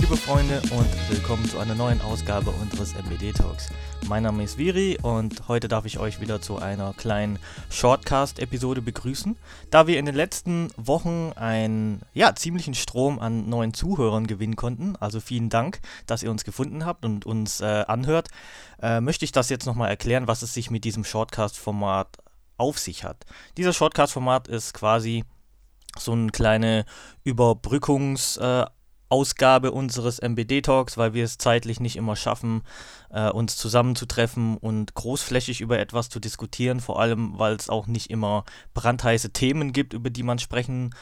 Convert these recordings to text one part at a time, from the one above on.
Liebe Freunde, und willkommen zu einer neuen Ausgabe unseres MBD Talks. Mein Name ist Viri und heute darf ich euch wieder zu einer kleinen Shortcast-Episode begrüßen. Da wir in den letzten Wochen einen ja, ziemlichen Strom an neuen Zuhörern gewinnen konnten, also vielen Dank, dass ihr uns gefunden habt und uns äh, anhört, äh, möchte ich das jetzt nochmal erklären, was es sich mit diesem Shortcast-Format auf sich hat. Dieser Shortcast-Format ist quasi so eine kleine Überbrückungs- äh, Ausgabe unseres MBD-Talks, weil wir es zeitlich nicht immer schaffen, äh, uns zusammenzutreffen und großflächig über etwas zu diskutieren, vor allem weil es auch nicht immer brandheiße Themen gibt, über die man sprechen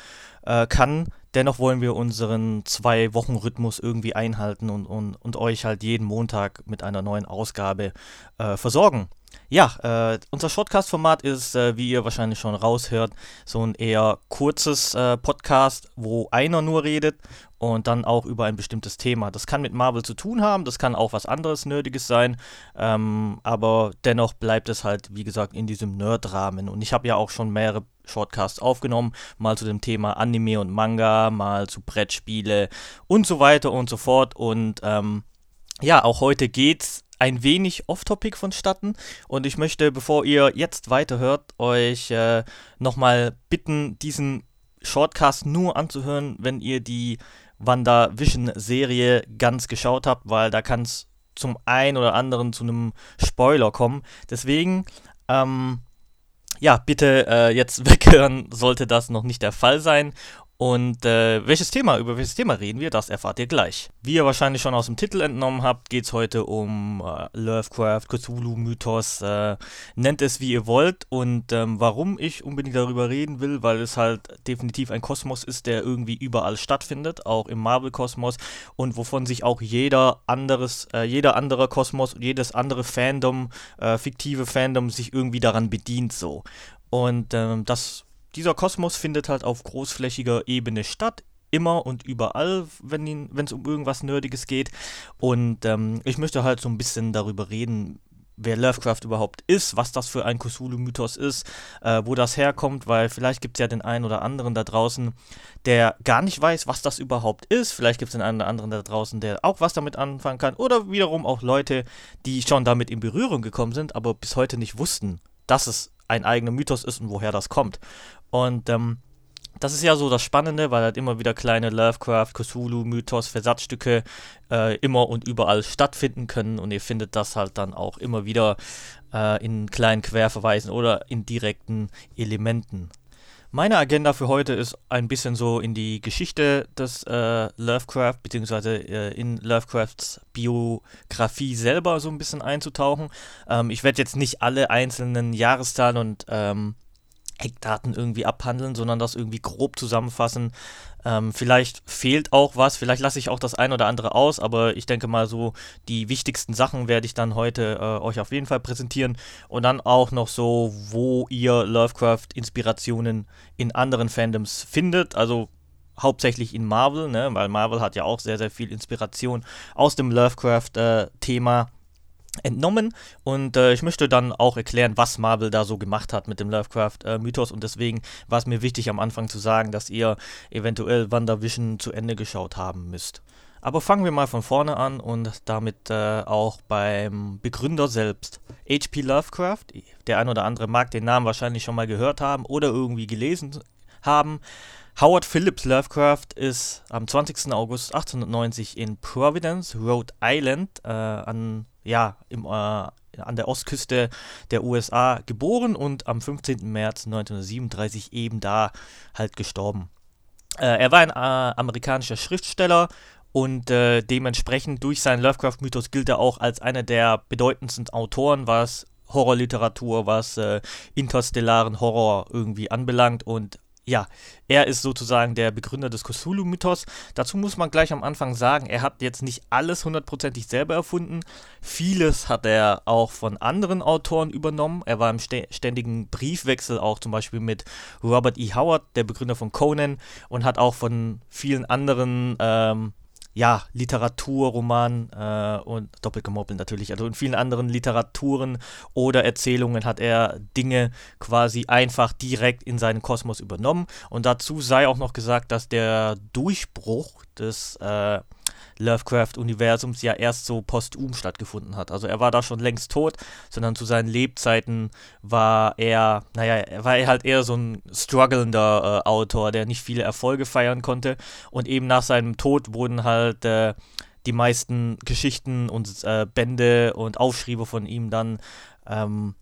äh, kann. Dennoch wollen wir unseren Zwei-Wochen-Rhythmus irgendwie einhalten und, und, und euch halt jeden Montag mit einer neuen Ausgabe äh, versorgen. Ja, äh, unser Shortcast-Format ist, äh, wie ihr wahrscheinlich schon raushört, so ein eher kurzes äh, Podcast, wo einer nur redet und dann auch über ein bestimmtes Thema. Das kann mit Marvel zu tun haben, das kann auch was anderes Nerdiges sein, ähm, aber dennoch bleibt es halt, wie gesagt, in diesem Nerd-Rahmen. Und ich habe ja auch schon mehrere Shortcasts aufgenommen, mal zu dem Thema Anime und Manga, mal zu Brettspiele und so weiter und so fort. Und ähm, ja, auch heute geht's ein wenig off-topic vonstatten und ich möchte, bevor ihr jetzt weiterhört, euch äh, nochmal bitten, diesen Shortcast nur anzuhören, wenn ihr die WandaVision-Serie ganz geschaut habt, weil da kann es zum einen oder anderen zu einem Spoiler kommen. Deswegen, ähm, ja, bitte äh, jetzt weghören, sollte das noch nicht der Fall sein. Und äh, welches Thema, über welches Thema reden wir, das erfahrt ihr gleich. Wie ihr wahrscheinlich schon aus dem Titel entnommen habt, geht es heute um äh, Lovecraft, Cthulhu, Mythos, äh, nennt es wie ihr wollt. Und ähm, warum ich unbedingt darüber reden will, weil es halt definitiv ein Kosmos ist, der irgendwie überall stattfindet, auch im Marvel-Kosmos und wovon sich auch jeder anderes, äh, jeder andere Kosmos und jedes andere Fandom, äh, fiktive Fandom sich irgendwie daran bedient so. Und ähm, das dieser Kosmos findet halt auf großflächiger Ebene statt, immer und überall, wenn es um irgendwas Nerdiges geht. Und ähm, ich möchte halt so ein bisschen darüber reden, wer Lovecraft überhaupt ist, was das für ein Cthulhu-Mythos ist, äh, wo das herkommt, weil vielleicht gibt es ja den einen oder anderen da draußen, der gar nicht weiß, was das überhaupt ist. Vielleicht gibt es den einen oder anderen da draußen, der auch was damit anfangen kann. Oder wiederum auch Leute, die schon damit in Berührung gekommen sind, aber bis heute nicht wussten, dass es ein eigener Mythos ist und woher das kommt. Und ähm, das ist ja so das Spannende, weil halt immer wieder kleine Lovecraft, Cthulhu, Mythos, Versatzstücke äh, immer und überall stattfinden können und ihr findet das halt dann auch immer wieder äh, in kleinen Querverweisen oder in direkten Elementen. Meine Agenda für heute ist ein bisschen so in die Geschichte des äh, Lovecraft, beziehungsweise äh, in Lovecrafts Biografie selber so ein bisschen einzutauchen. Ähm, ich werde jetzt nicht alle einzelnen Jahreszahlen und ähm, Eckdaten irgendwie abhandeln, sondern das irgendwie grob zusammenfassen. Ähm, vielleicht fehlt auch was, vielleicht lasse ich auch das ein oder andere aus, aber ich denke mal so, die wichtigsten Sachen werde ich dann heute äh, euch auf jeden Fall präsentieren und dann auch noch so, wo ihr Lovecraft-Inspirationen in anderen Fandoms findet. Also hauptsächlich in Marvel, ne? weil Marvel hat ja auch sehr, sehr viel Inspiration aus dem Lovecraft-Thema. Äh, entnommen und äh, ich möchte dann auch erklären, was Marvel da so gemacht hat mit dem Lovecraft-Mythos äh, und deswegen war es mir wichtig am Anfang zu sagen, dass ihr eventuell WandaVision zu Ende geschaut haben müsst. Aber fangen wir mal von vorne an und damit äh, auch beim Begründer selbst. H.P. Lovecraft, der ein oder andere mag den Namen wahrscheinlich schon mal gehört haben oder irgendwie gelesen haben. Howard Phillips Lovecraft ist am 20. August 1890 in Providence, Rhode Island, äh, an ja, im, äh, an der Ostküste der USA geboren und am 15. März 1937 eben da halt gestorben. Äh, er war ein äh, amerikanischer Schriftsteller und äh, dementsprechend durch seinen Lovecraft-Mythos gilt er auch als einer der bedeutendsten Autoren, was Horrorliteratur, was äh, interstellaren Horror irgendwie anbelangt und ja, er ist sozusagen der Begründer des Cthulhu-Mythos. Dazu muss man gleich am Anfang sagen, er hat jetzt nicht alles hundertprozentig selber erfunden. Vieles hat er auch von anderen Autoren übernommen. Er war im ständigen Briefwechsel auch zum Beispiel mit Robert E. Howard, der Begründer von Conan, und hat auch von vielen anderen ähm, ja, Literatur, Roman äh, und doppelgemoppelt natürlich. Also in vielen anderen Literaturen oder Erzählungen hat er Dinge quasi einfach direkt in seinen Kosmos übernommen. Und dazu sei auch noch gesagt, dass der Durchbruch des äh, Lovecraft-Universums ja erst so posthum stattgefunden hat. Also er war da schon längst tot, sondern zu seinen Lebzeiten war er, naja, war er halt eher so ein strugglender äh, Autor, der nicht viele Erfolge feiern konnte. Und eben nach seinem Tod wurden halt äh, die meisten Geschichten und äh, Bände und Aufschriebe von ihm dann ähm,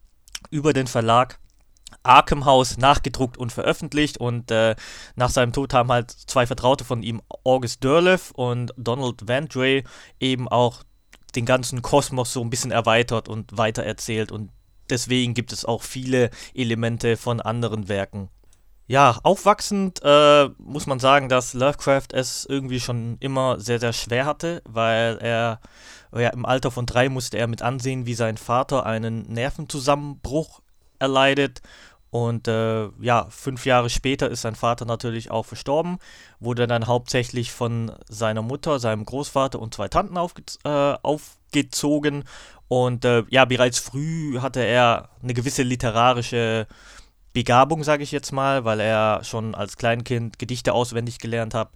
über den Verlag Arkham House nachgedruckt und veröffentlicht und äh, nach seinem Tod haben halt zwei Vertraute von ihm, August Derleth und Donald Vandray, eben auch den ganzen Kosmos so ein bisschen erweitert und weitererzählt und deswegen gibt es auch viele Elemente von anderen Werken. Ja, aufwachsend äh, muss man sagen, dass Lovecraft es irgendwie schon immer sehr, sehr schwer hatte, weil er ja, im Alter von drei musste er mit ansehen, wie sein Vater einen Nervenzusammenbruch erleidet. Und äh, ja, fünf Jahre später ist sein Vater natürlich auch verstorben, wurde dann hauptsächlich von seiner Mutter, seinem Großvater und zwei Tanten aufge äh, aufgezogen. Und äh, ja, bereits früh hatte er eine gewisse literarische Begabung, sage ich jetzt mal, weil er schon als Kleinkind Gedichte auswendig gelernt hat,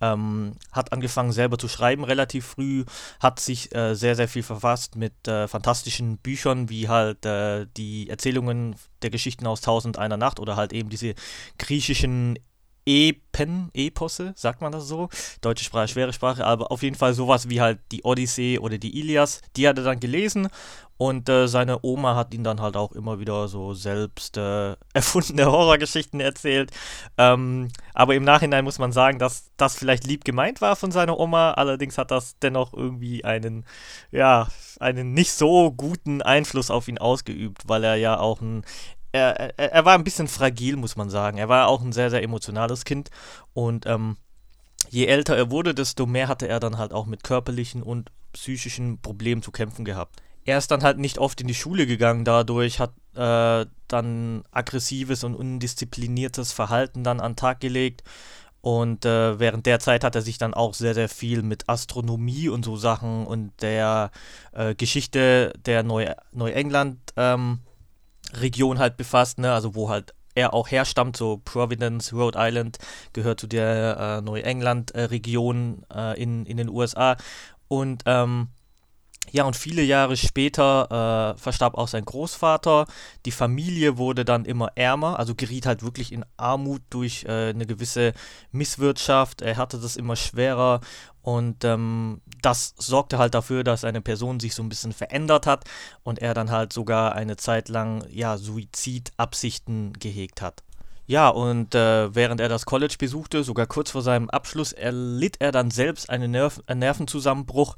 ähm, hat angefangen selber zu schreiben relativ früh, hat sich äh, sehr, sehr viel verfasst mit äh, fantastischen Büchern, wie halt äh, die Erzählungen der Geschichten aus Tausend einer Nacht oder halt eben diese griechischen Epen, Eposse, sagt man das so? Deutsche Sprache, schwere Sprache, aber auf jeden Fall sowas wie halt die Odyssee oder die Ilias. Die hat er dann gelesen und äh, seine Oma hat ihn dann halt auch immer wieder so selbst äh, erfundene Horrorgeschichten erzählt. Ähm, aber im Nachhinein muss man sagen, dass das vielleicht lieb gemeint war von seiner Oma. Allerdings hat das dennoch irgendwie einen, ja, einen nicht so guten Einfluss auf ihn ausgeübt, weil er ja auch ein er, er, war ein bisschen fragil, muss man sagen. Er war auch ein sehr, sehr emotionales Kind und ähm, je älter er wurde, desto mehr hatte er dann halt auch mit körperlichen und psychischen Problemen zu kämpfen gehabt er ist dann halt nicht oft in die Schule gegangen, dadurch hat äh, dann aggressives und undiszipliniertes Verhalten dann an den Tag gelegt. Und äh, während der Zeit hat er sich dann auch sehr, sehr viel mit Astronomie und so Sachen und der äh, Geschichte der Neu Neuengland-Region ähm, halt befasst, ne? also wo halt er auch herstammt, so Providence, Rhode Island gehört zu der äh, Neuengland-Region äh, in, in den USA. Und ähm, ja, und viele Jahre später äh, verstarb auch sein Großvater. Die Familie wurde dann immer ärmer, also geriet halt wirklich in Armut durch äh, eine gewisse Misswirtschaft. Er hatte das immer schwerer und ähm, das sorgte halt dafür, dass eine Person sich so ein bisschen verändert hat und er dann halt sogar eine Zeit lang ja Suizidabsichten gehegt hat. Ja, und äh, während er das College besuchte, sogar kurz vor seinem Abschluss, erlitt er dann selbst einen, Nerv einen Nervenzusammenbruch,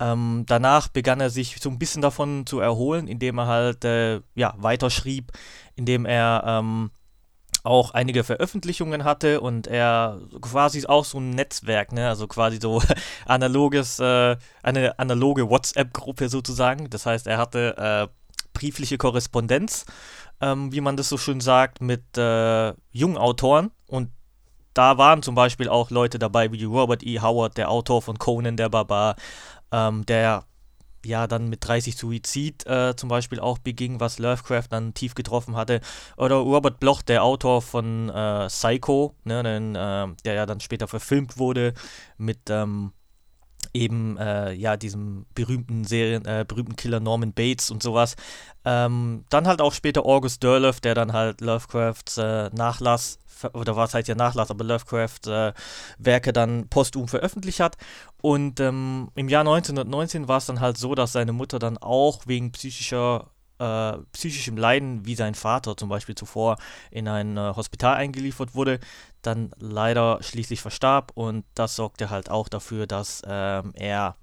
ähm, danach begann er sich so ein bisschen davon zu erholen, indem er halt äh, ja, weiterschrieb, indem er ähm, auch einige Veröffentlichungen hatte und er quasi auch so ein Netzwerk, ne, also quasi so analoges, äh, eine analoge WhatsApp-Gruppe sozusagen. Das heißt, er hatte äh, briefliche Korrespondenz, ähm, wie man das so schön sagt, mit äh, jungen Autoren und da waren zum Beispiel auch Leute dabei wie Robert E. Howard, der Autor von Conan der Barbar, ähm, der ja dann mit 30 Suizid äh, zum Beispiel auch beging, was Lovecraft dann tief getroffen hatte. Oder Robert Bloch, der Autor von äh, Psycho, ne, den, äh, der ja dann später verfilmt wurde mit ähm, eben äh, ja diesem berühmten Serien, äh, berühmten Killer Norman Bates und sowas. Ähm, dann halt auch später August Derleth, der dann halt Lovecrafts äh, Nachlass oder war es halt ja Nachlass, aber Lovecraft äh, Werke dann posthum veröffentlicht hat. Und ähm, im Jahr 1919 war es dann halt so, dass seine Mutter dann auch wegen psychischer äh, psychischem Leiden, wie sein Vater zum Beispiel zuvor in ein äh, Hospital eingeliefert wurde, dann leider schließlich verstarb und das sorgte halt auch dafür, dass ähm, er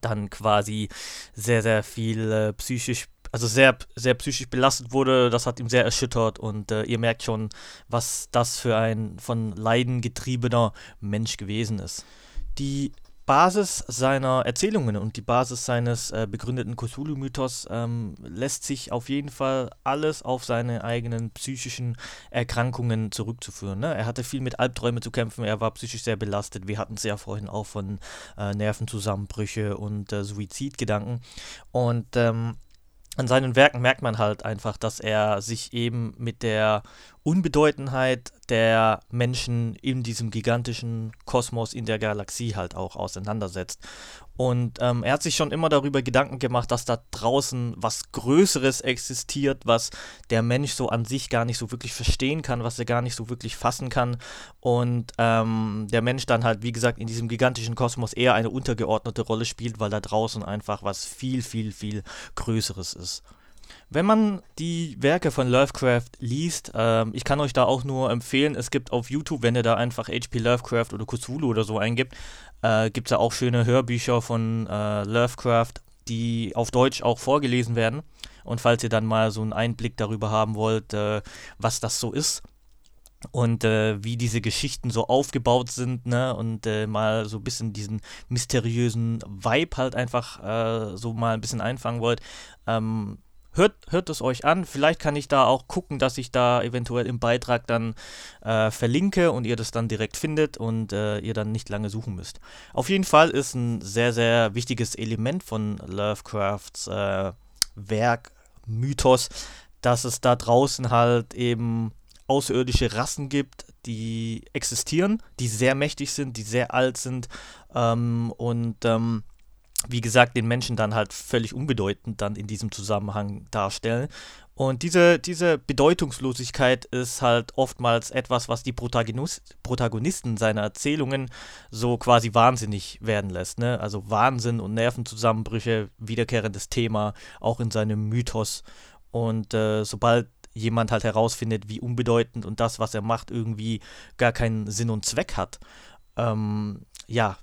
dann quasi sehr, sehr viel äh, psychisch also sehr, sehr psychisch belastet wurde. Das hat ihm sehr erschüttert und äh, ihr merkt schon, was das für ein von Leiden getriebener Mensch gewesen ist. Die Basis seiner Erzählungen und die Basis seines äh, begründeten Cthulhu-Mythos ähm, lässt sich auf jeden Fall alles auf seine eigenen psychischen Erkrankungen zurückzuführen. Ne? Er hatte viel mit Albträumen zu kämpfen, er war psychisch sehr belastet. Wir hatten es ja vorhin auch von äh, Nervenzusammenbrüche und äh, Suizidgedanken. Und ähm, an seinen Werken merkt man halt einfach, dass er sich eben mit der Unbedeutendheit der Menschen in diesem gigantischen Kosmos in der Galaxie halt auch auseinandersetzt. Und ähm, er hat sich schon immer darüber Gedanken gemacht, dass da draußen was Größeres existiert, was der Mensch so an sich gar nicht so wirklich verstehen kann, was er gar nicht so wirklich fassen kann. Und ähm, der Mensch dann halt, wie gesagt, in diesem gigantischen Kosmos eher eine untergeordnete Rolle spielt, weil da draußen einfach was viel, viel, viel Größeres ist. Wenn man die Werke von Lovecraft liest, ähm, ich kann euch da auch nur empfehlen, es gibt auf YouTube, wenn ihr da einfach H.P. Lovecraft oder Cthulhu oder so eingibt, äh, gibt es da auch schöne Hörbücher von äh, Lovecraft, die auf Deutsch auch vorgelesen werden. Und falls ihr dann mal so einen Einblick darüber haben wollt, äh, was das so ist und äh, wie diese Geschichten so aufgebaut sind, ne, und äh, mal so ein bisschen diesen mysteriösen Vibe halt einfach äh, so mal ein bisschen einfangen wollt, ähm, hört, hört es euch an. Vielleicht kann ich da auch gucken, dass ich da eventuell im Beitrag dann äh, verlinke und ihr das dann direkt findet und äh, ihr dann nicht lange suchen müsst. Auf jeden Fall ist ein sehr, sehr wichtiges Element von Lovecrafts äh, Werk, Mythos, dass es da draußen halt eben außerirdische Rassen gibt, die existieren, die sehr mächtig sind, die sehr alt sind ähm, und ähm, wie gesagt, den Menschen dann halt völlig unbedeutend dann in diesem Zusammenhang darstellen. Und diese, diese Bedeutungslosigkeit ist halt oftmals etwas, was die Protagonist, Protagonisten seiner Erzählungen so quasi wahnsinnig werden lässt. Ne? Also Wahnsinn und Nervenzusammenbrüche, wiederkehrendes Thema, auch in seinem Mythos. Und äh, sobald jemand halt herausfindet, wie unbedeutend und das, was er macht, irgendwie gar keinen Sinn und Zweck hat, ähm, ja,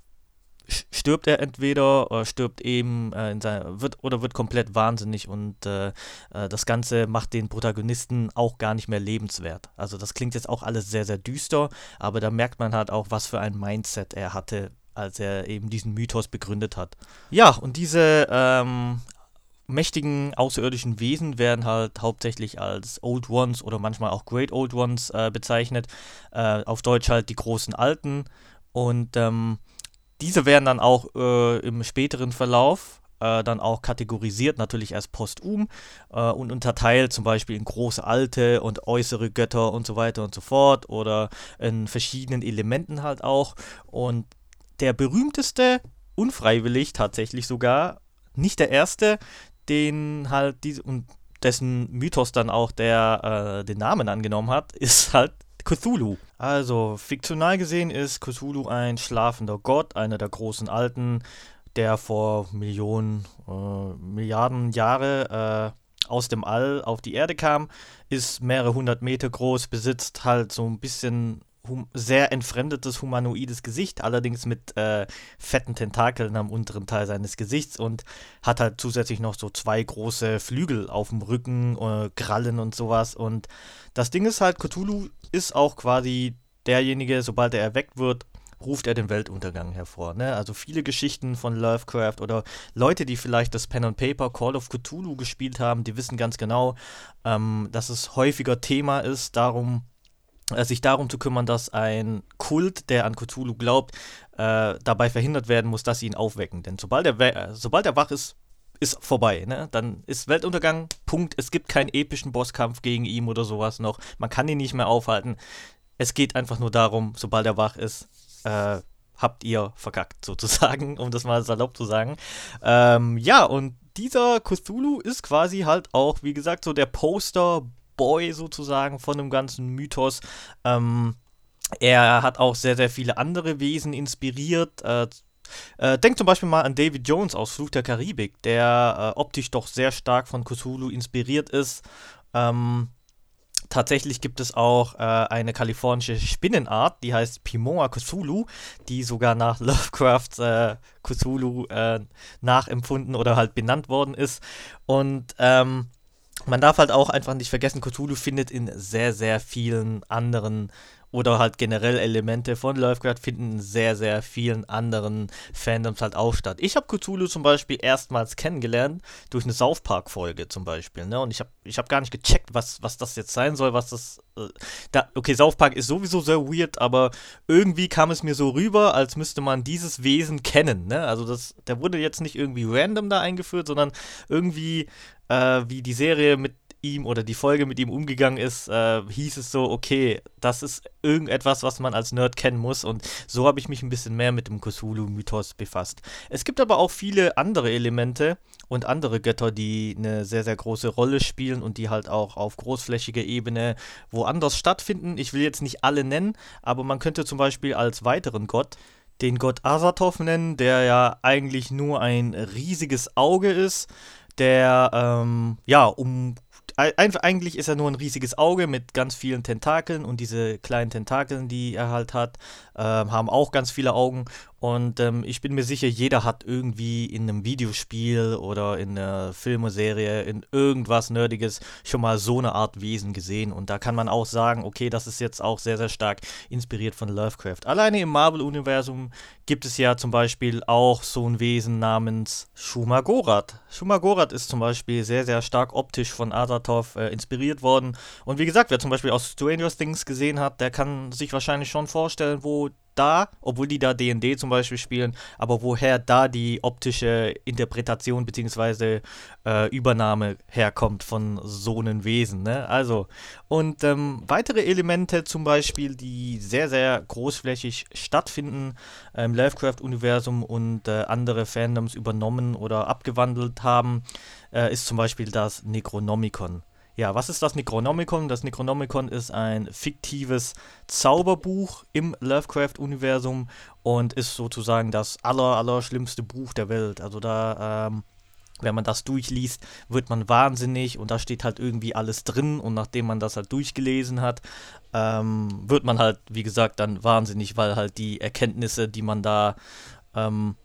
stirbt er entweder oder stirbt eben äh, in seiner, wird oder wird komplett wahnsinnig und äh, äh, das Ganze macht den Protagonisten auch gar nicht mehr lebenswert. Also das klingt jetzt auch alles sehr, sehr düster, aber da merkt man halt auch, was für ein Mindset er hatte, als er eben diesen Mythos begründet hat. Ja, und diese ähm, mächtigen außerirdischen Wesen werden halt hauptsächlich als Old Ones oder manchmal auch Great Old Ones äh, bezeichnet. Äh, auf Deutsch halt die großen Alten. Und ähm, diese werden dann auch äh, im späteren Verlauf äh, dann auch kategorisiert, natürlich erst postum äh, und unterteilt zum Beispiel in große alte und äußere Götter und so weiter und so fort oder in verschiedenen Elementen halt auch. Und der berühmteste, unfreiwillig tatsächlich sogar, nicht der erste, den halt diese und dessen Mythos dann auch der äh, den Namen angenommen hat, ist halt Cthulhu. Also, fiktional gesehen ist Cthulhu ein schlafender Gott, einer der großen Alten, der vor Millionen, äh, Milliarden Jahre äh, aus dem All auf die Erde kam, ist mehrere hundert Meter groß, besitzt halt so ein bisschen sehr entfremdetes humanoides Gesicht, allerdings mit äh, fetten Tentakeln am unteren Teil seines Gesichts und hat halt zusätzlich noch so zwei große Flügel auf dem Rücken, äh, Krallen und sowas. Und das Ding ist halt, Cthulhu ist auch quasi derjenige, sobald er erweckt wird, ruft er den Weltuntergang hervor. Ne? Also viele Geschichten von Lovecraft oder Leute, die vielleicht das Pen and Paper Call of Cthulhu gespielt haben, die wissen ganz genau, ähm, dass es häufiger Thema ist, darum sich darum zu kümmern, dass ein Kult, der an Cthulhu glaubt, äh, dabei verhindert werden muss, dass sie ihn aufwecken. Denn sobald er, äh, sobald er wach ist, ist vorbei. Ne? Dann ist Weltuntergang, Punkt. Es gibt keinen epischen Bosskampf gegen ihn oder sowas noch. Man kann ihn nicht mehr aufhalten. Es geht einfach nur darum, sobald er wach ist, äh, habt ihr verkackt, sozusagen, um das mal salopp zu sagen. Ähm, ja, und dieser Cthulhu ist quasi halt auch, wie gesagt, so der Poster Boy sozusagen von dem ganzen Mythos. Ähm, er hat auch sehr, sehr viele andere Wesen inspiriert. Äh, äh, denkt zum Beispiel mal an David Jones aus Fluch der Karibik, der äh, optisch doch sehr stark von Cthulhu inspiriert ist. Ähm, tatsächlich gibt es auch äh, eine kalifornische Spinnenart, die heißt Pimoa Cthulhu, die sogar nach Lovecrafts äh, Cthulhu äh, nachempfunden oder halt benannt worden ist. Und ähm, man darf halt auch einfach nicht vergessen, Cthulhu findet in sehr, sehr vielen anderen oder halt generell Elemente von Lovecraft finden in sehr, sehr vielen anderen Fandoms halt auch statt. Ich habe Cthulhu zum Beispiel erstmals kennengelernt durch eine South Park-Folge zum Beispiel. Ne? Und ich habe ich hab gar nicht gecheckt, was, was das jetzt sein soll, was das. Äh, da, okay, South Park ist sowieso sehr weird, aber irgendwie kam es mir so rüber, als müsste man dieses Wesen kennen. Ne? Also das, der wurde jetzt nicht irgendwie random da eingeführt, sondern irgendwie äh, wie die Serie mit ihm oder die Folge mit ihm umgegangen ist, äh, hieß es so, okay, das ist irgendetwas, was man als Nerd kennen muss. Und so habe ich mich ein bisschen mehr mit dem Cthulhu-Mythos befasst. Es gibt aber auch viele andere Elemente und andere Götter, die eine sehr, sehr große Rolle spielen und die halt auch auf großflächiger Ebene woanders stattfinden. Ich will jetzt nicht alle nennen, aber man könnte zum Beispiel als weiteren Gott den Gott Asatov nennen, der ja eigentlich nur ein riesiges Auge ist, der ähm, ja um eigentlich ist er nur ein riesiges Auge mit ganz vielen Tentakeln und diese kleinen Tentakeln, die er halt hat, äh, haben auch ganz viele Augen und ähm, ich bin mir sicher, jeder hat irgendwie in einem Videospiel oder in einer Filmeserie, in irgendwas Nerdiges schon mal so eine Art Wesen gesehen. Und da kann man auch sagen, okay, das ist jetzt auch sehr, sehr stark inspiriert von Lovecraft. Alleine im Marvel-Universum gibt es ja zum Beispiel auch so ein Wesen namens Shumagorath. Shumagorath ist zum Beispiel sehr, sehr stark optisch von Azathoth äh, inspiriert worden. Und wie gesagt, wer zum Beispiel aus Stranger Things gesehen hat, der kann sich wahrscheinlich schon vorstellen, wo da, obwohl die da DD zum Beispiel spielen, aber woher da die optische Interpretation bzw. Äh, Übernahme herkommt von so einem Wesen. Ne? Also, und ähm, weitere Elemente zum Beispiel, die sehr, sehr großflächig stattfinden im Lovecraft-Universum und äh, andere Fandoms übernommen oder abgewandelt haben, äh, ist zum Beispiel das Necronomicon. Ja, was ist das Necronomicon? Das Necronomicon ist ein fiktives Zauberbuch im Lovecraft-Universum und ist sozusagen das aller, aller schlimmste Buch der Welt. Also da, ähm, wenn man das durchliest, wird man wahnsinnig und da steht halt irgendwie alles drin und nachdem man das halt durchgelesen hat, ähm, wird man halt, wie gesagt, dann wahnsinnig, weil halt die Erkenntnisse, die man da, ähm,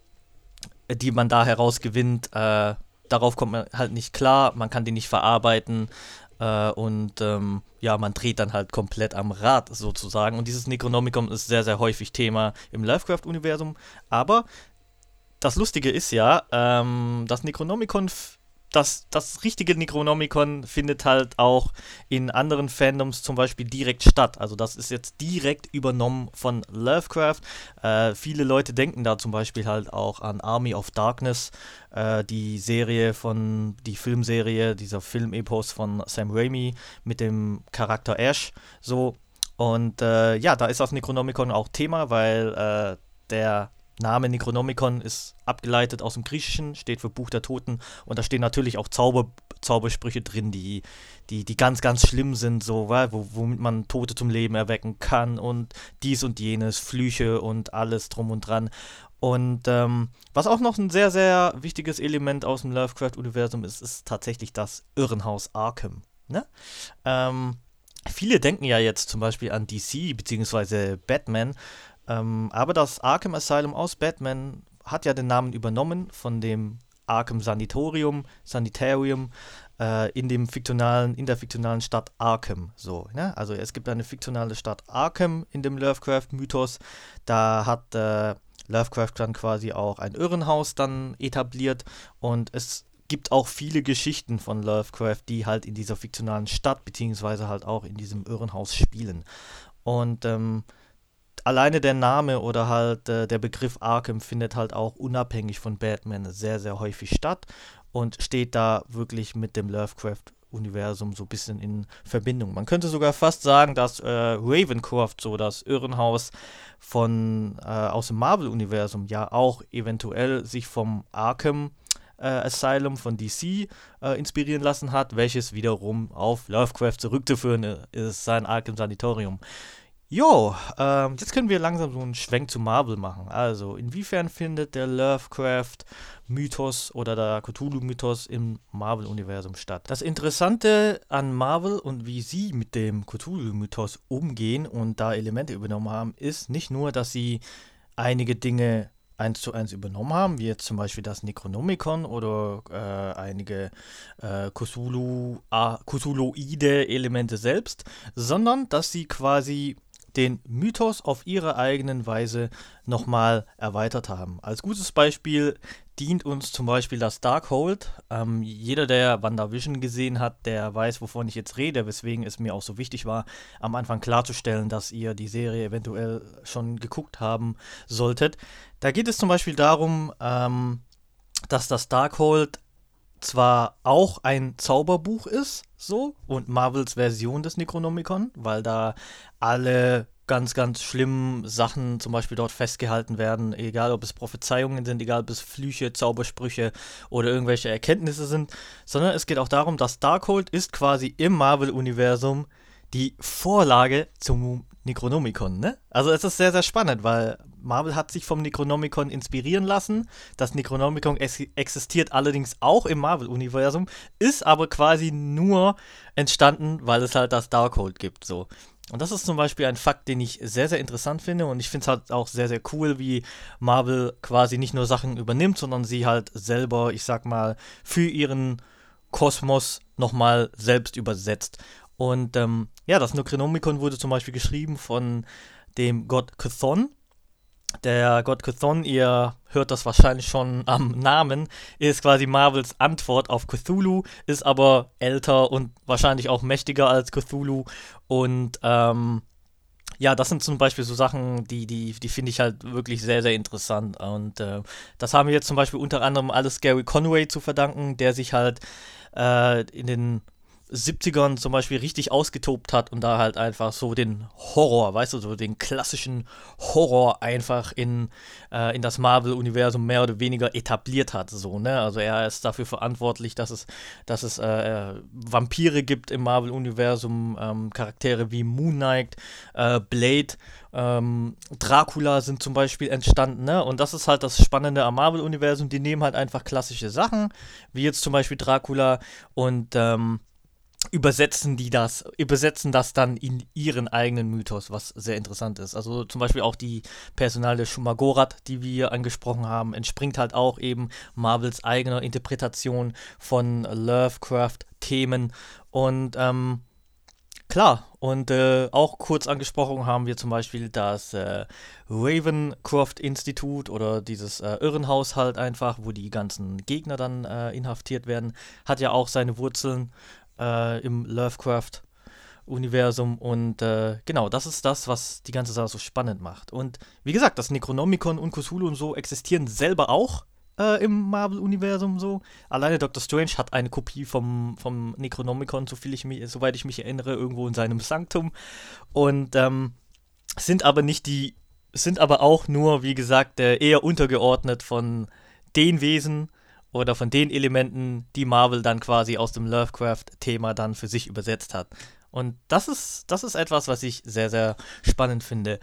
die man da herausgewinnt, äh, darauf kommt man halt nicht klar, man kann die nicht verarbeiten äh, und ähm, ja, man dreht dann halt komplett am Rad sozusagen. Und dieses Necronomicon ist sehr, sehr häufig Thema im Lovecraft-Universum. Aber das Lustige ist ja, ähm, das Necronomicon das, das richtige Necronomicon findet halt auch in anderen Fandoms zum Beispiel direkt statt. Also das ist jetzt direkt übernommen von Lovecraft. Äh, viele Leute denken da zum Beispiel halt auch an Army of Darkness, äh, die Serie von, die Filmserie, dieser Filmepos von Sam Raimi mit dem Charakter Ash. So. Und äh, ja, da ist das Necronomicon auch Thema, weil äh, der Name Necronomicon ist abgeleitet aus dem Griechischen, steht für Buch der Toten und da stehen natürlich auch Zauber, Zaubersprüche drin, die, die, die ganz, ganz schlimm sind, so, wo, womit man Tote zum Leben erwecken kann und dies und jenes, Flüche und alles drum und dran. Und ähm, was auch noch ein sehr, sehr wichtiges Element aus dem Lovecraft-Universum ist, ist tatsächlich das Irrenhaus Arkham. Ne? Ähm, viele denken ja jetzt zum Beispiel an DC bzw. Batman, ähm, aber das Arkham Asylum aus Batman hat ja den Namen übernommen von dem Arkham Sanatorium, Sanitarium äh, in dem fiktionalen, in der fiktionalen Stadt Arkham. So, ne? Also es gibt eine fiktionale Stadt Arkham in dem Lovecraft-Mythos. Da hat äh, Lovecraft dann quasi auch ein Irrenhaus dann etabliert und es gibt auch viele Geschichten von Lovecraft, die halt in dieser fiktionalen Stadt beziehungsweise halt auch in diesem Irrenhaus spielen. Und ähm, alleine der Name oder halt äh, der Begriff Arkham findet halt auch unabhängig von Batman sehr, sehr häufig statt und steht da wirklich mit dem Lovecraft-Universum so ein bisschen in Verbindung. Man könnte sogar fast sagen, dass äh, Ravencroft, so das Irrenhaus von äh, aus dem Marvel-Universum, ja auch eventuell sich vom Arkham äh, Asylum von DC äh, inspirieren lassen hat, welches wiederum auf Lovecraft zurückzuführen ist, sein Arkham Sanatorium. Jo, ähm, jetzt können wir langsam so einen Schwenk zu Marvel machen. Also, inwiefern findet der Lovecraft-Mythos oder der Cthulhu-Mythos im Marvel-Universum statt? Das Interessante an Marvel und wie sie mit dem Cthulhu-Mythos umgehen und da Elemente übernommen haben, ist nicht nur, dass sie einige Dinge eins zu eins übernommen haben, wie jetzt zum Beispiel das Necronomicon oder äh, einige äh, Cthulhu, äh, Cthulhuide Elemente selbst, sondern dass sie quasi den Mythos auf ihre eigenen Weise nochmal erweitert haben. Als gutes Beispiel dient uns zum Beispiel das Darkhold. Ähm, jeder, der WandaVision gesehen hat, der weiß, wovon ich jetzt rede, weswegen es mir auch so wichtig war, am Anfang klarzustellen, dass ihr die Serie eventuell schon geguckt haben solltet. Da geht es zum Beispiel darum, ähm, dass das Darkhold zwar auch ein Zauberbuch ist, so, und Marvels Version des Necronomicon, weil da alle ganz, ganz schlimmen Sachen zum Beispiel dort festgehalten werden, egal ob es Prophezeiungen sind, egal ob es Flüche, Zaubersprüche oder irgendwelche Erkenntnisse sind, sondern es geht auch darum, dass Darkhold ist quasi im Marvel-Universum die Vorlage zum Necronomicon, ne? Also es ist sehr, sehr spannend, weil Marvel hat sich vom Necronomicon inspirieren lassen. Das Necronomicon ex existiert allerdings auch im Marvel-Universum, ist aber quasi nur entstanden, weil es halt das Darkhold gibt, so. Und das ist zum Beispiel ein Fakt, den ich sehr, sehr interessant finde. Und ich finde es halt auch sehr, sehr cool, wie Marvel quasi nicht nur Sachen übernimmt, sondern sie halt selber, ich sag mal, für ihren Kosmos nochmal selbst übersetzt. Und ähm, ja, das Necronomicon wurde zum Beispiel geschrieben von dem Gott Chthon. Der Gott Chthon, ihr hört das wahrscheinlich schon am Namen, ist quasi Marvels Antwort auf Cthulhu, ist aber älter und wahrscheinlich auch mächtiger als Cthulhu. Und ähm, ja, das sind zum Beispiel so Sachen, die, die, die finde ich halt wirklich sehr, sehr interessant. Und äh, das haben wir jetzt zum Beispiel unter anderem alles Gary Conway zu verdanken, der sich halt äh, in den 70ern zum Beispiel richtig ausgetobt hat und da halt einfach so den Horror, weißt du, so den klassischen Horror einfach in, äh, in das Marvel-Universum mehr oder weniger etabliert hat, so, ne? Also er ist dafür verantwortlich, dass es, dass es äh, Vampire gibt im Marvel-Universum, ähm, Charaktere wie Moon Knight, äh, Blade, ähm, Dracula sind zum Beispiel entstanden, ne? Und das ist halt das Spannende am Marvel-Universum, die nehmen halt einfach klassische Sachen, wie jetzt zum Beispiel Dracula und ähm, übersetzen die das, übersetzen das dann in ihren eigenen Mythos, was sehr interessant ist. Also zum Beispiel auch die Personale Shumagorat, die wir angesprochen haben, entspringt halt auch eben Marvels eigener Interpretation von Lovecraft-Themen. Und ähm, Klar, und äh, auch kurz angesprochen haben wir zum Beispiel das äh, Ravencroft-Institut oder dieses äh, Irrenhaus halt einfach, wo die ganzen Gegner dann äh, inhaftiert werden, hat ja auch seine Wurzeln äh, im Lovecraft-Universum. Und äh, genau, das ist das, was die ganze Sache so spannend macht. Und wie gesagt, das Necronomicon und Cthulhu und so existieren selber auch äh, im Marvel-Universum so. Alleine Doctor Strange hat eine Kopie vom, vom Necronomicon, so viel ich mich, soweit ich mich erinnere, irgendwo in seinem Sanktum. Und ähm, sind aber nicht die, sind aber auch nur, wie gesagt, eher untergeordnet von den Wesen, oder von den Elementen, die Marvel dann quasi aus dem Lovecraft-Thema dann für sich übersetzt hat. Und das ist, das ist etwas, was ich sehr, sehr spannend finde.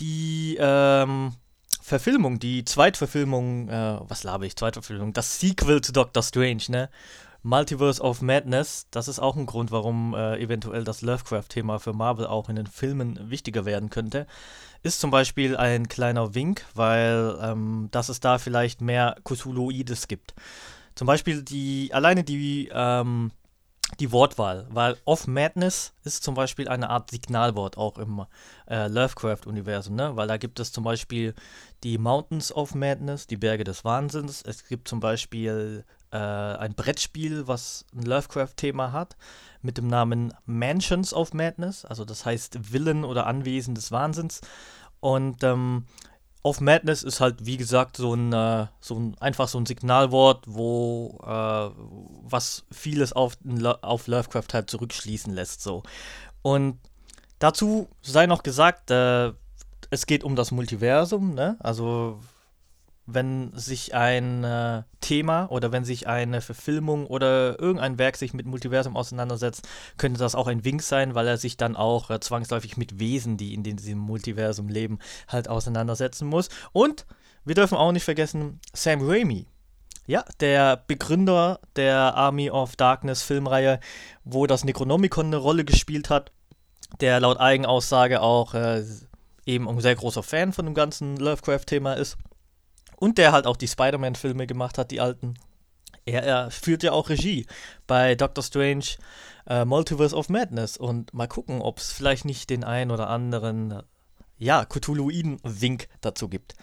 Die ähm, Verfilmung, die Zweitverfilmung, äh, was labe ich, Zweitverfilmung, das Sequel zu Doctor Strange, ne? Multiverse of Madness, das ist auch ein Grund, warum äh, eventuell das Lovecraft-Thema für Marvel auch in den Filmen wichtiger werden könnte ist zum Beispiel ein kleiner Wink, weil ähm, dass es da vielleicht mehr Cthulhuides gibt. Zum Beispiel die, alleine die, ähm, die Wortwahl, weil Of Madness ist zum Beispiel eine Art Signalwort auch im äh, Lovecraft-Universum, ne? weil da gibt es zum Beispiel die Mountains of Madness, die Berge des Wahnsinns. Es gibt zum Beispiel äh, ein Brettspiel, was ein Lovecraft-Thema hat mit dem Namen Mansions of Madness, also das heißt Villen oder Anwesen des Wahnsinns. Und ähm, Of Madness ist halt, wie gesagt, so ein, äh, so ein einfach so ein Signalwort, wo äh, was vieles auf, auf Lovecraft halt zurückschließen lässt. So. Und dazu sei noch gesagt, äh, es geht um das Multiversum, ne? Also wenn sich ein äh, Thema oder wenn sich eine Verfilmung oder irgendein Werk sich mit Multiversum auseinandersetzt, könnte das auch ein Wink sein, weil er sich dann auch äh, zwangsläufig mit Wesen, die in diesem Multiversum leben, halt auseinandersetzen muss. Und wir dürfen auch nicht vergessen, Sam Raimi. Ja, der Begründer der Army of Darkness Filmreihe, wo das Necronomicon eine Rolle gespielt hat, der laut Eigenaussage auch äh, eben ein sehr großer Fan von dem ganzen Lovecraft-Thema ist und der halt auch die Spider-Man-Filme gemacht hat, die alten. Er, er, führt ja auch Regie bei Doctor Strange äh, Multiverse of Madness und mal gucken, ob es vielleicht nicht den einen oder anderen, ja, Cthulhuiden-Wink dazu gibt.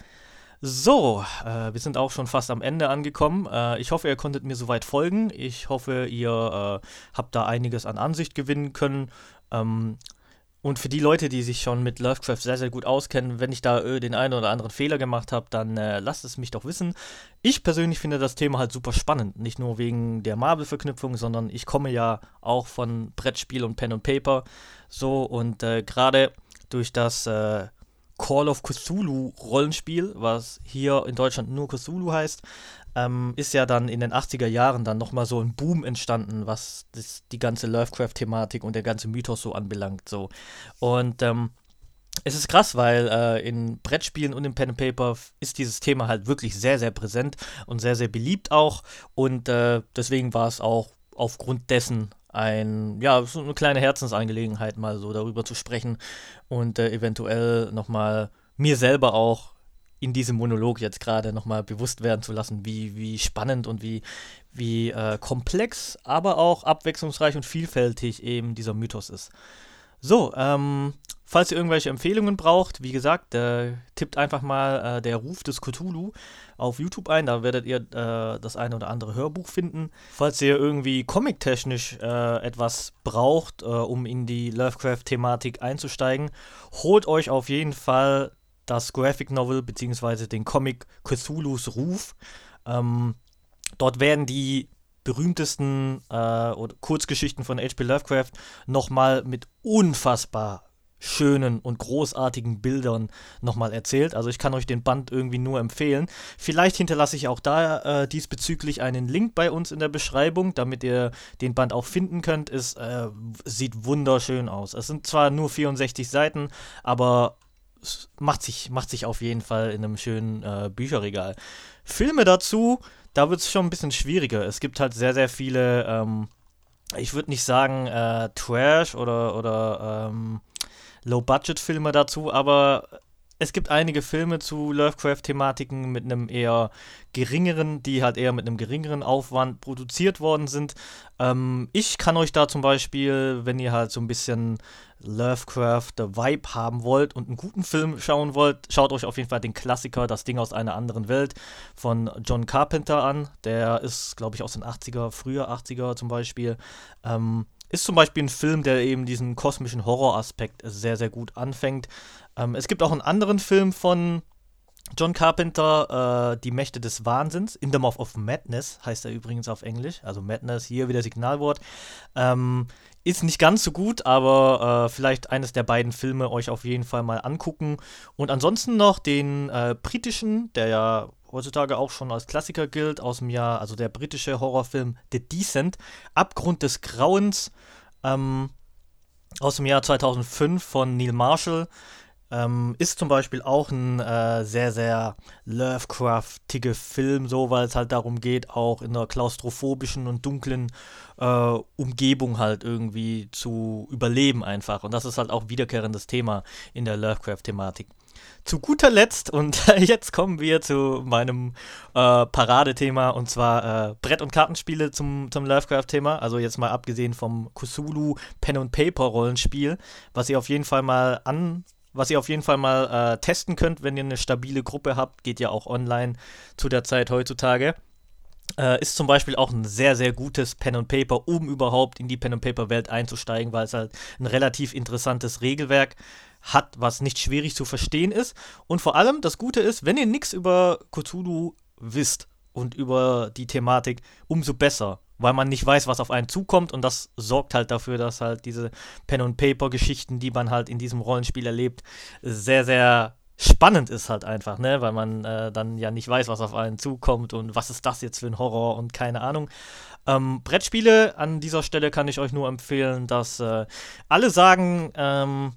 So, äh, wir sind auch schon fast am Ende angekommen. Äh, ich hoffe, ihr konntet mir soweit folgen. Ich hoffe, ihr äh, habt da einiges an Ansicht gewinnen können. Ähm, Und für die Leute, die sich schon mit Lovecraft sehr, sehr gut auskennen, wenn ich da äh, den einen oder anderen Fehler gemacht habe, dann äh, lasst es mich doch wissen. Ich persönlich finde das Thema halt super spannend. Nicht nur wegen der Marvel-Verknüpfung, sondern ich komme ja auch von Brettspiel und Pen und Paper. So, und äh, gerade durch das äh, Call of Cthulhu Rollenspiel, was hier in Deutschland nur Cthulhu heißt, ähm, ist ja dann in den 80er Jahren dann nochmal so ein Boom entstanden, was das, die ganze Lovecraft-Thematik und der ganze Mythos so anbelangt. So. Und ähm, es ist krass, weil äh, in Brettspielen und im Pen and Paper ist dieses Thema halt wirklich sehr, sehr präsent und sehr, sehr beliebt auch. Und äh, deswegen war es auch aufgrund dessen ein, ja, so eine kleine Herzensangelegenheit, mal so darüber zu sprechen und äh, eventuell nochmal mir selber auch in diesem Monolog jetzt gerade nochmal bewusst werden zu lassen, wie, wie spannend und wie, wie äh, komplex, aber auch abwechslungsreich und vielfältig eben dieser Mythos ist. So, ähm, falls ihr irgendwelche Empfehlungen braucht, wie gesagt, äh, tippt einfach mal äh, der Ruf des Cthulhu auf YouTube ein, da werdet ihr äh, das eine oder andere Hörbuch finden. Falls ihr irgendwie comic-technisch äh, etwas braucht, äh, um in die Lovecraft-Thematik einzusteigen, holt euch auf jeden Fall das Graphic Novel bzw. den Comic Cthulhu's Ruf. Ähm, dort werden die berühmtesten äh, Kurzgeschichten von H.P. Lovecraft nochmal mit unfassbar schönen und großartigen Bildern nochmal erzählt. Also ich kann euch den Band irgendwie nur empfehlen. Vielleicht hinterlasse ich auch da äh, diesbezüglich einen Link bei uns in der Beschreibung, damit ihr den Band auch finden könnt. Es äh, sieht wunderschön aus. Es sind zwar nur 64 Seiten, aber macht sich, macht sich auf jeden Fall in einem schönen äh, Bücherregal. Filme dazu, da wird es schon ein bisschen schwieriger. Es gibt halt sehr, sehr viele, ähm, ich würde nicht sagen äh, Trash oder, oder ähm, Low-Budget-Filme dazu, aber es gibt einige Filme zu Lovecraft-Thematiken mit einem eher geringeren, die halt eher mit einem geringeren Aufwand produziert worden sind. Ähm, ich kann euch da zum Beispiel, wenn ihr halt so ein bisschen Lovecraft-Vibe haben wollt und einen guten Film schauen wollt, schaut euch auf jeden Fall den Klassiker Das Ding aus einer anderen Welt von John Carpenter an. Der ist, glaube ich, aus den 80er, früher 80er zum Beispiel. Ähm, ist zum Beispiel ein Film, der eben diesen kosmischen Horroraspekt sehr, sehr gut anfängt. Ähm, es gibt auch einen anderen Film von John Carpenter, äh, Die Mächte des Wahnsinns, In the Mouth of Madness heißt er übrigens auf Englisch, also Madness, hier wieder Signalwort. Ähm, ist nicht ganz so gut, aber äh, vielleicht eines der beiden Filme euch auf jeden Fall mal angucken. Und ansonsten noch den äh, britischen, der ja heutzutage auch schon als Klassiker gilt, aus dem Jahr, also der britische Horrorfilm The Descent, Abgrund des Grauens, ähm, aus dem Jahr 2005 von Neil Marshall. Ähm, ist zum Beispiel auch ein äh, sehr, sehr Lovecraftiger Film, so, weil es halt darum geht, auch in einer klaustrophobischen und dunklen äh, Umgebung halt irgendwie zu überleben einfach. Und das ist halt auch wiederkehrendes Thema in der Lovecraft-Thematik. Zu guter Letzt, und jetzt kommen wir zu meinem äh, Paradethema, und zwar äh, Brett- und Kartenspiele zum, zum Lovecraft-Thema. Also jetzt mal abgesehen vom Cthulhu Pen and Paper Rollenspiel, was ihr auf jeden Fall mal an was ihr auf jeden Fall mal äh, testen könnt, wenn ihr eine stabile Gruppe habt, geht ja auch online zu der Zeit heutzutage. Äh, ist zum Beispiel auch ein sehr, sehr gutes Pen and Paper, um überhaupt in die Pen and Paper Welt einzusteigen, weil es halt ein relativ interessantes Regelwerk hat, was nicht schwierig zu verstehen ist. Und vor allem das Gute ist, wenn ihr nichts über Cthulhu wisst und über die Thematik, umso besser weil man nicht weiß, was auf einen zukommt und das sorgt halt dafür, dass halt diese Pen and Paper Geschichten, die man halt in diesem Rollenspiel erlebt, sehr sehr spannend ist halt einfach, ne, weil man äh, dann ja nicht weiß, was auf einen zukommt und was ist das jetzt für ein Horror und keine Ahnung. Ähm, Brettspiele an dieser Stelle kann ich euch nur empfehlen, dass äh, alle sagen, ähm,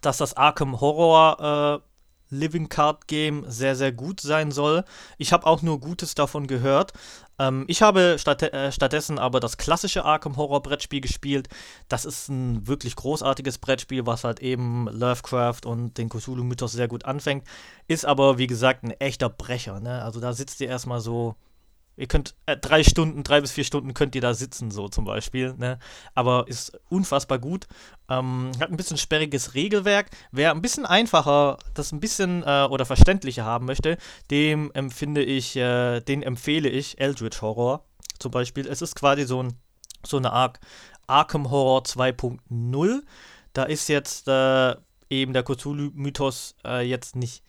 dass das Arkham Horror äh, Living Card Game sehr, sehr gut sein soll. Ich habe auch nur Gutes davon gehört. Ähm, ich habe statt, äh, stattdessen aber das klassische Arkham Horror Brettspiel gespielt. Das ist ein wirklich großartiges Brettspiel, was halt eben Lovecraft und den Cthulhu-Mythos sehr gut anfängt. Ist aber, wie gesagt, ein echter Brecher. Ne? Also da sitzt ihr erstmal so Ihr könnt äh, drei Stunden, drei bis vier Stunden könnt ihr da sitzen, so zum Beispiel. Ne? Aber ist unfassbar gut. Ähm, hat ein bisschen sperriges Regelwerk. Wer ein bisschen einfacher, das ein bisschen äh, oder verständlicher haben möchte, dem empfinde ich, äh, den empfehle ich Eldritch Horror zum Beispiel. Es ist quasi so, ein, so eine Art Arkham Horror 2.0 Da ist jetzt äh, eben der Cthulhu-Mythos äh, jetzt nicht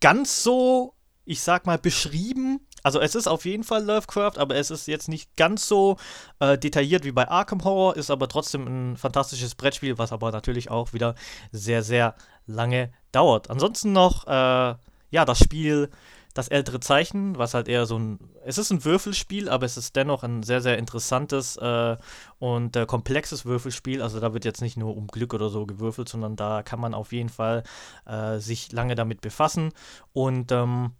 ganz so, ich sag mal, beschrieben. Also es ist auf jeden Fall Lovecraft, aber es ist jetzt nicht ganz so äh, detailliert wie bei Arkham Horror, ist aber trotzdem ein fantastisches Brettspiel, was aber natürlich auch wieder sehr, sehr lange dauert. Ansonsten noch, äh, ja, das Spiel das ältere Zeichen, was halt eher so ein, es ist ein Würfelspiel, aber es ist dennoch ein sehr, sehr interessantes äh, und äh, komplexes Würfelspiel. Also da wird jetzt nicht nur um Glück oder so gewürfelt, sondern da kann man auf jeden Fall äh, sich lange damit befassen. Und ähm,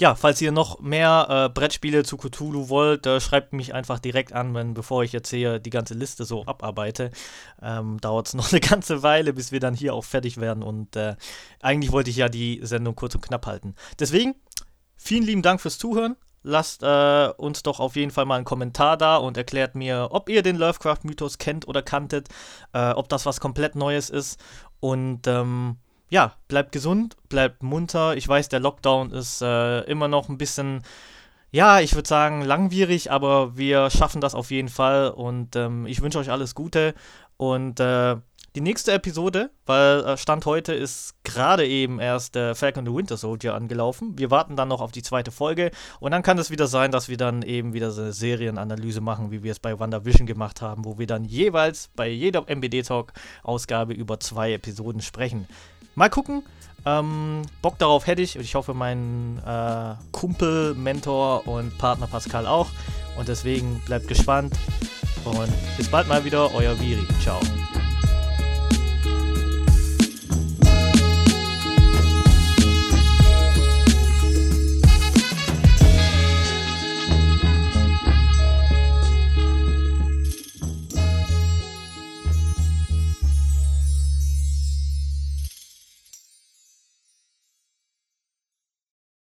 ja, falls ihr noch mehr äh, Brettspiele zu Cthulhu wollt, äh, schreibt mich einfach direkt an, wenn, bevor ich jetzt hier die ganze Liste so abarbeite. Ähm, Dauert es noch eine ganze Weile, bis wir dann hier auch fertig werden. Und äh, eigentlich wollte ich ja die Sendung kurz und knapp halten. Deswegen, vielen lieben Dank fürs Zuhören. Lasst äh, uns doch auf jeden Fall mal einen Kommentar da und erklärt mir, ob ihr den Lovecraft-Mythos kennt oder kanntet, äh, ob das was komplett Neues ist. Und ähm, ja, bleibt gesund, bleibt munter. Ich weiß, der Lockdown ist äh, immer noch ein bisschen, ja, ich würde sagen, langwierig, aber wir schaffen das auf jeden Fall und ähm, ich wünsche euch alles Gute und äh, die nächste Episode, weil äh, Stand heute ist gerade eben erst äh, Falcon the Winter Soldier angelaufen. Wir warten dann noch auf die zweite Folge und dann kann es wieder sein, dass wir dann eben wieder so eine Serienanalyse machen, wie wir es bei WandaVision gemacht haben, wo wir dann jeweils bei jeder MBD Talk Ausgabe über zwei Episoden sprechen. Mal gucken. Ähm, Bock darauf hätte ich und ich hoffe, mein äh, Kumpel, Mentor und Partner Pascal auch. Und deswegen bleibt gespannt und bis bald mal wieder, euer Viri. Ciao.